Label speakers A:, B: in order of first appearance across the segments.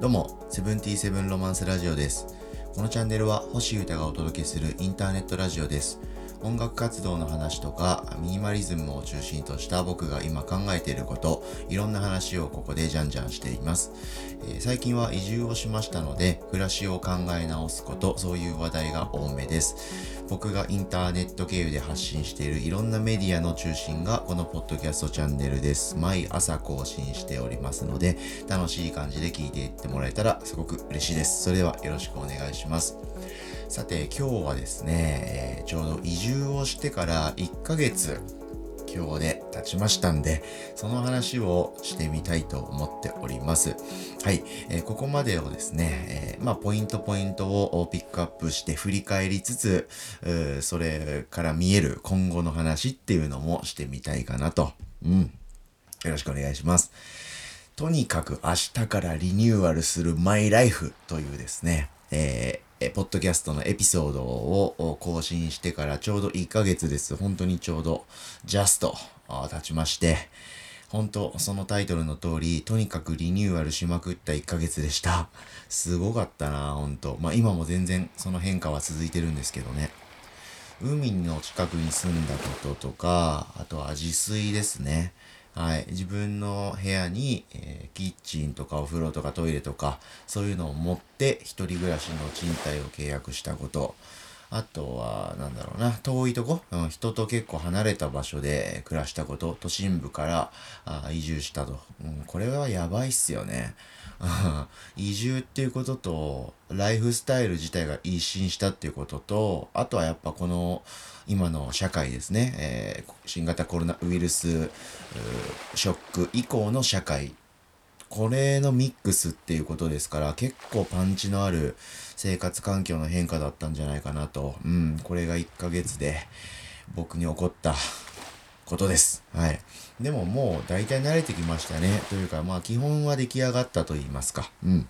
A: どうも、セブンティーセブンロマンスラジオです。このチャンネルは星歌がお届けするインターネットラジオです。音楽活動の話とか、ミニマリズムを中心とした僕が今考えていること、いろんな話をここでじゃんじゃんしています。えー最近は移住をしましたので、暮らしを考え直すこと、そういう話題が多めです。僕がインターネット経由で発信しているいろんなメディアの中心がこのポッドキャストチャンネルです。毎朝更新しておりますので、楽しい感じで聞いていってもらえたらすごく嬉しいです。それではよろしくお願いします。さて、今日はですね、えーちょうど移住をしてから1ヶ月、今日で経ちましたんで、その話をしてみたいと思っております。はい、えーここまでをですね、えーまあ、ポイントポイントをピックアップして振り返りつつ、それから見える今後の話っていうのもしてみたいかなと。うん。よろしくお願いします。とにかく明日からリニューアルするマイライフというですね、えーえポッドキャストのエピソードを更新してからちょうど1ヶ月です。本当にちょうどジャスト経ちまして、本当そのタイトルの通り、とにかくリニューアルしまくった1ヶ月でした。すごかったな、本当まあ今も全然その変化は続いてるんですけどね。海の近くに住んだこととか、あとは自炊ですね。はい。自分の部屋に、えーキッチンとかお風呂とかトイレとか、そういうのを持って一人暮らしの賃貸を契約したこと。あとは、なんだろうな、遠いとこ、うん、人と結構離れた場所で暮らしたこと、都心部からあ移住したと、うん。これはやばいっすよね。移住っていうことと、ライフスタイル自体が一新したっていうことと、あとはやっぱこの今の社会ですね、えー新型コロナウイルスショック以降の社会これのミックスっていうことですから、結構パンチのある生活環境の変化だったんじゃないかなと。うん、これが1ヶ月で僕に起こったことです。はい。でももう大体慣れてきましたね。というか、まあ基本は出来上がったと言いますか。うん。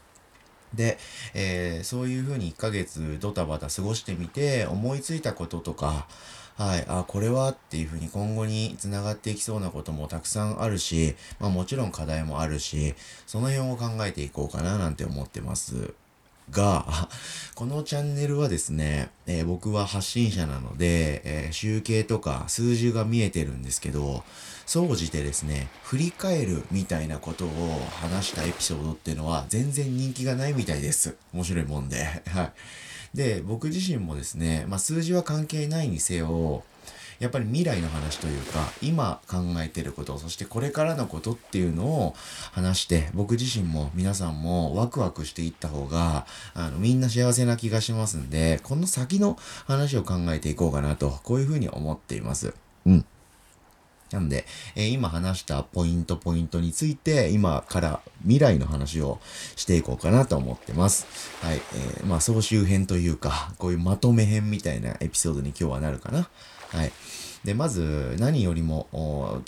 A: で、えーそういうふうに1ヶ月ドタバタ過ごしてみて、思いついたこととか、はい、あ、これはっていうふうに今後につながっていきそうなこともたくさんあるし、まあもちろん課題もあるし、その辺を考えていこうかななんて思ってます。が、このチャンネルはですね、えー僕は発信者なので、えー集計とか数字が見えてるんですけど、総じてですね、振り返るみたいなことを話したエピソードっていうのは全然人気がないみたいです。面白いもんで。はい。で、僕自身もですね、まあ数字は関係ないにせよ、やっぱり未来の話というか、今考えてること、そしてこれからのことっていうのを話して、僕自身も皆さんもワクワクしていった方が、あの、みんな幸せな気がしますんで、この先の話を考えていこうかなと、こういうふうに思っています。うん。なんで、えー今話したポイントポイントについて、今から未来の話をしていこうかなと思ってます。はい。えーまあ、総集編というか、こういうまとめ編みたいなエピソードに今日はなるかな。はい。で、まず、何よりも、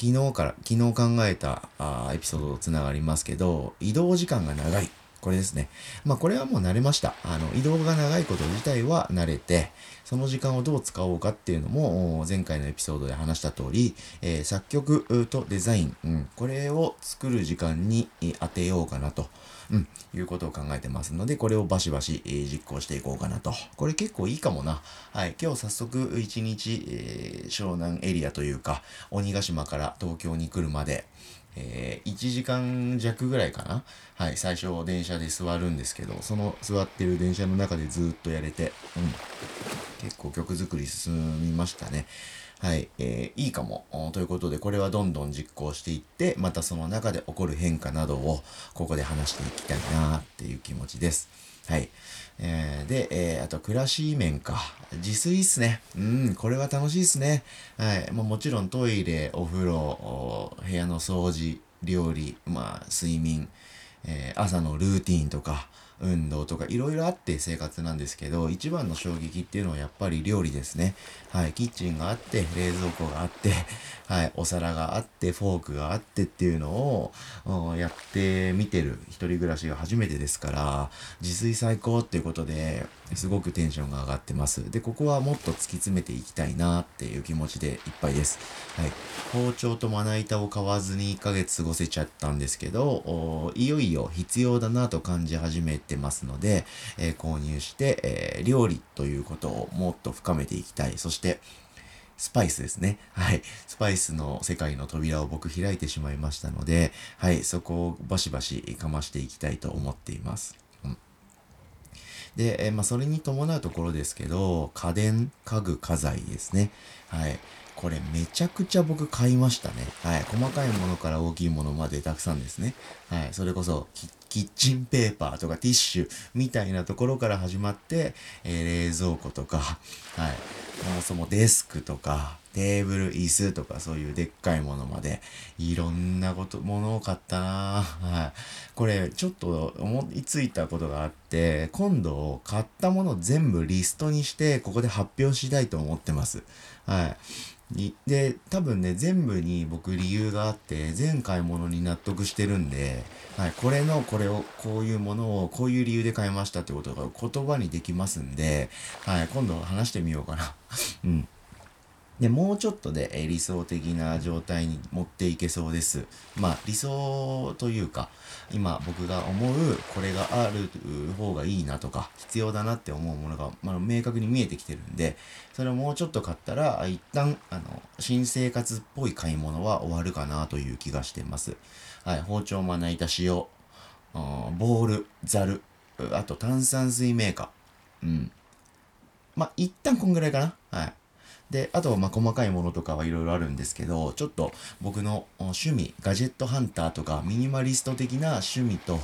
A: 昨日から、昨日考えたあエピソードとつながりますけど、移動時間が長い。これですね。まあこれはもう慣れました。あの、移動が長いこと自体は慣れて、その時間をどう使おうかっていうのも、前回のエピソードで話した通り、えー作曲とデザイン、うん、これを作る時間に当てようかなと、うん、いうことを考えてますので、これをバシバシ、えー実行していこうかなと。これ結構いいかもな。はい。今日早速一日、えー湘南エリアというか、鬼ヶ島から東京に来るまで、えー1時間弱ぐらいかな。はい。最初電車で座るんですけど、その座ってる電車の中でずっとやれて、うん。結構曲作り進みましたね。はい。えーいいかも。ということで、これはどんどん実行していって、またその中で起こる変化などを、ここで話していきたいなっていう気持ちです。はい。えーで、えーあと、暮らし面か。自炊っすね。うん、これは楽しいっすね。はい。まあ、もちろんトイレ、お風呂、部屋の掃除、料理、まあ、睡眠、えー朝のルーティンとか、運動とかいろいろあって生活なんですけど、一番の衝撃っていうのはやっぱり料理ですね。はい、キッチンがあって、冷蔵庫があって、はい、お皿があって、フォークがあってっていうのをやってみてる一人暮らしが初めてですから、自炊最高っていうことですごくテンションが上がってます。で、ここはもっと突き詰めていきたいなっていう気持ちでいっぱいです。はい。包丁とまな板を買わずに1ヶ月過ごせちゃったんですけど、いよいよ必要だなと感じ始めてますので、えー、購入して、えー、料理ということをもっと深めていきたい。そして、スパイスですね。はい。スパイスの世界の扉を僕開いてしまいましたので、はい。そこをバシバシかましていきたいと思っています。うん、で、えまあ、それに伴うところですけど、家電、家具、家財ですね。はい。これめちゃくちゃ僕買いましたね。はい。細かいものから大きいものまでたくさんですね。はい。それこそキッチンペーパーとかティッシュみたいなところから始まって、えー、冷蔵庫とか、はい。そもそもデスクとか、テーブル、椅子とかそういうでっかいものまで、いろんなこと、ものを買ったなはい。これ、ちょっと思いついたことがあって、今度、買ったもの全部リストにして、ここで発表したいと思ってます。はい。で、多分ね、全部に僕理由があって、全買い物に納得してるんで、はい、これの、これを、こういうものを、こういう理由で買いましたってことが言葉にできますんで、はい、今度話してみようかな。うん。で、もうちょっとで、え理想的な状態に持っていけそうです。まあ、理想というか、今僕が思う、これがある方がいいなとか、必要だなって思うものが、まあ、明確に見えてきてるんで、それをもうちょっと買ったら、一旦、あの、新生活っぽい買い物は終わるかなという気がしてます。はい、包丁、まな板、塩、ボール、ザル、あと炭酸水メーカー。うん。まあ、一旦こんぐらいかな。はい。で、あとま細かいものとかはいろいろあるんですけど、ちょっと僕の趣味、ガジェットハンターとかミニマリスト的な趣味と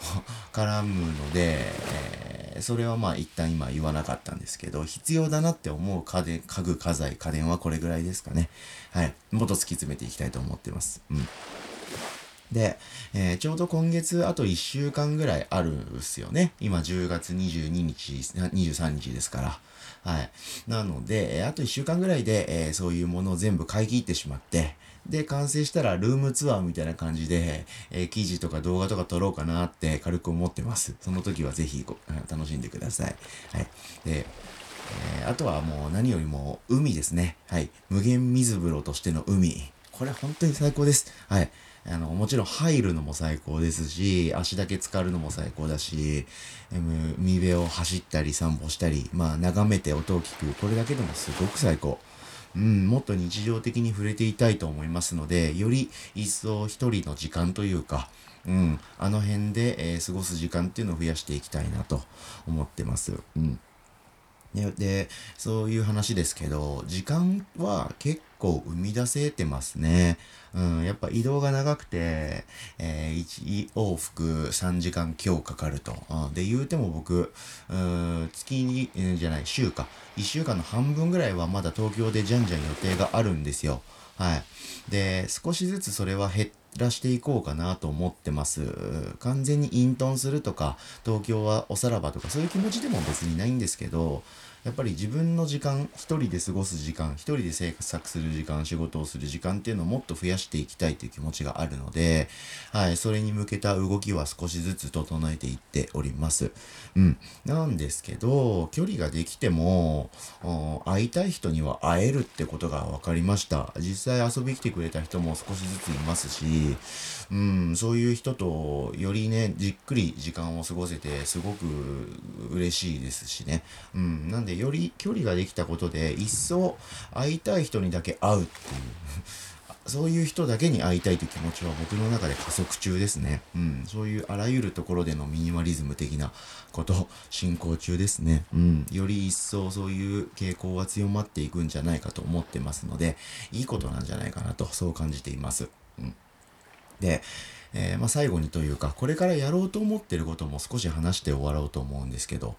A: 絡むので、えー、それはまあ一旦今言わなかったんですけど、必要だなって思う家電、家具、家財、家電はこれぐらいですかね。はい。もっと突き詰めていきたいと思ってます。うん。で、えー、ちょうど今月あと1週間ぐらいあるんですよね。今10月22日、23日ですから。はい。なので、あと1週間ぐらいで、えー、そういうものを全部買い切ってしまって、で、完成したらルームツアーみたいな感じで、えー、記事とか動画とか撮ろうかなって軽く思ってます。その時はぜひ楽しんでください。はい。で、えー、あとはもう何よりも海ですね。はい。無限水風呂としての海。これ本当に最高です。はい。あの、もちろん入るのも最高ですし、足だけ浸かるのも最高だし、海辺を走ったり散歩したり、まあ眺めて音を聞く、これだけでもすごく最高。うん、もっと日常的に触れていたいと思いますので、より一層一人の時間というか、うん、あの辺で、えー、過ごす時間っていうのを増やしていきたいなと思ってます。うん。で、でそういう話ですけど、時間は結構生み出せてますね。うん、やっぱ移動が長くて、えー、1往復3時間強かかると。うん、で、言うても僕、うん、月に、じゃない、週か。1週間の半分ぐらいはまだ東京でじゃんじゃん予定があるんですよ。はい。で、少しずつそれは減ってらしていこうかなと思ってます。完全に隠遁するとか、東京はおさらばとか、そういう気持ちでも別にないんですけど、やっぱり自分の時間、一人で過ごす時間、一人で生活する時間、仕事をする時間っていうのをもっと増やしていきたいという気持ちがあるので、はい、それに向けた動きは少しずつ整えていっております。うん。なんですけど、距離ができても、会いたい人には会えるってことが分かりました。実際遊び来てくれた人も少しずついますし、うん、そういう人とよりね、じっくり時間を過ごせて、すごく嬉しいですしね。うん、なんでより距離ができたことで一層会いたい人にだけ会うっていう そういう人だけに会いたいという気持ちは僕の中で加速中ですね。うん。そういうあらゆるところでのミニマリズム的なこと進行中ですね。うん。より一層そういう傾向は強まっていくんじゃないかと思ってますので、いいことなんじゃないかなと、そう感じています。うん。で、えー、まあ、最後にというか、これからやろうと思ってることも少し話して終わろうと思うんですけど、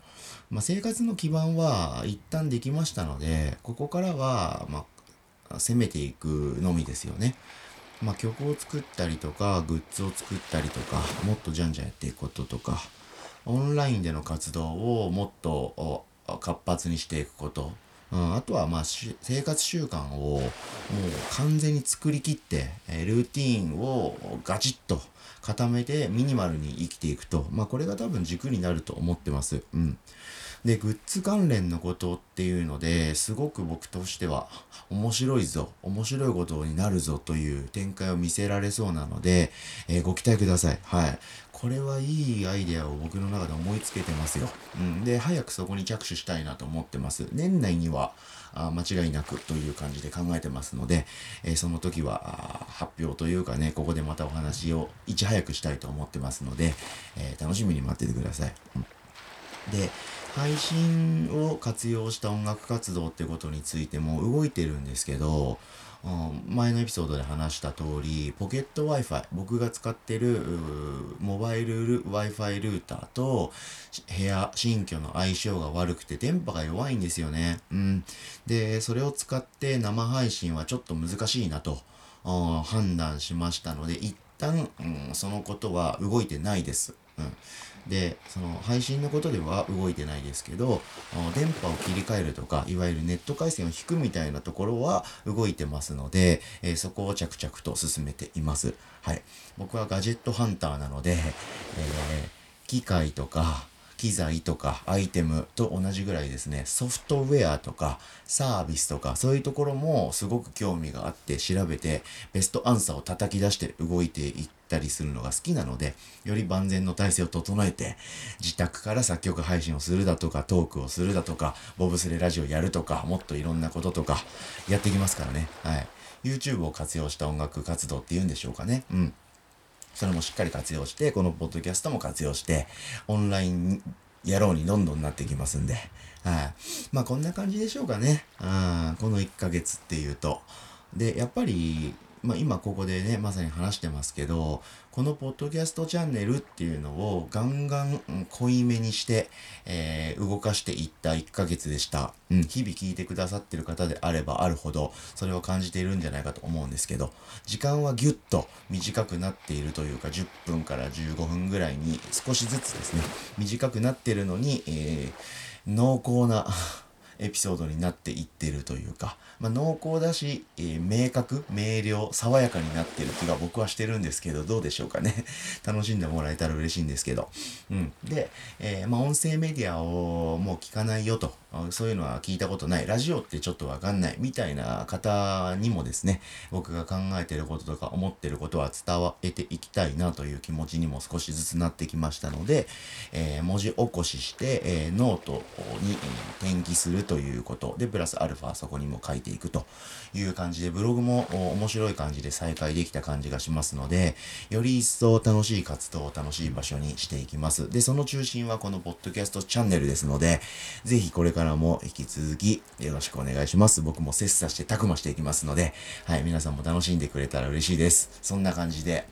A: まあ、生活の基盤は一旦できましたので、ここからは、まあ、攻めていくのみですよね。まあ、曲を作ったりとか、グッズを作ったりとか、もっとじゃんじゃんやっていくこととか、オンラインでの活動をもっと活発にしていくこと、うん、あとはまあ生活習慣をもう完全に作りきって、ルーティーンをガチッと固めてミニマルに生きていくと、まあこれが多分軸になると思ってます。うん。で、グッズ関連のことっていうのですごく僕としては面白いぞ、面白いことになるぞという展開を見せられそうなので、えー、ご期待ください。はい。これはいいアイデアを僕の中で思いつけてますよ。うん。で、早くそこに着手したいなと思ってます。年内にはあ間違いなくという感じで考えてますので、えー、その時は発表というかね、ここでまたお話をいち早くしたいと思ってますので、えー、楽しみに待っててください。うんで、配信を活用した音楽活動ってことについても動いてるんですけど、うん、前のエピソードで話した通り、ポケット Wi-Fi、僕が使ってるモバイル Wi-Fi ルーターと部屋、新居の相性が悪くて電波が弱いんですよね。うん。で、それを使って生配信はちょっと難しいなと、判断しましたので、一旦、うん、そのことは動いてないです。うん。で、その配信のことでは動いてないですけど、電波を切り替えるとか、いわゆるネット回線を引くみたいなところは動いてますので、えー、そこを着々と進めています。はい。僕はガジェットハンターなので、えー、機械とか、機材とかアイテムと同じぐらいですね、ソフトウェアとかサービスとかそういうところもすごく興味があって調べてベストアンサーを叩き出して動いていったりするのが好きなので、より万全の体制を整えて自宅から作曲配信をするだとかトークをするだとかボブスレラジオやるとかもっといろんなこととかやっていきますからね。はい。YouTube を活用した音楽活動っていうんでしょうかね。うん。それもしっかり活用して、このポッドキャストも活用して、オンライン野郎にどんどんなってきますんで、はい。まあこんな感じでしょうかね。あこの1ヶ月っていうと。で、やっぱり、まあ、今ここでね、まさに話してますけど、このポッドキャストチャンネルっていうのをガンガン濃いめにして、えー、動かしていった1ヶ月でした。うん、日々聞いてくださってる方であればあるほど、それを感じているんじゃないかと思うんですけど、時間はギュッと短くなっているというか、10分から15分ぐらいに少しずつですね、短くなってるのに、えー、濃厚なエピソードになっていってるというか、まあ、濃厚だし、えー、明確、明瞭、爽やかになってる気が僕はしてるんですけど、どうでしょうかね。楽しんでもらえたら嬉しいんですけど。うん。で、えー、まあ、音声メディアをもう聞かないよと、そういうのは聞いたことない、ラジオってちょっとわかんない、みたいな方にもですね、僕が考えてることとか思ってることは伝わえていきたいなという気持ちにも少しずつなってきましたので、えー、文字起こしして、えー、ノートにえ転記するということで、プラスアルファそこにも書いていくという感じで、ブログも面白い感じで再開できた感じがしますので、より一層楽しい活動を楽しい場所にしていきます。で、その中心はこのポッドキャストチャンネルですので、ぜひこれからからも引き続きよろしくお願いします。僕も切磋してたくましていきますので、はい、皆さんも楽しんでくれたら嬉しいです。そんな感じで、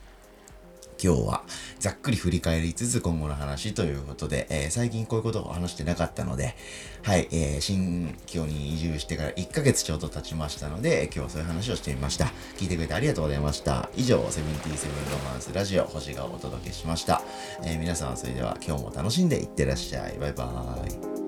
A: 今日はざっくり振り返りつつ今後の話ということで、えー、最近こういうことを話してなかったので、はい、えー、新居に移住してから1ヶ月ちょうど経ちましたので、今日はそういう話をしてみました。聞いてくれてありがとうございました。以上、セブンティーセブンロマンスラジオ、星がお届けしました。えー、皆さんそれでは今日も楽しんでいってらっしゃい。バイバーイ。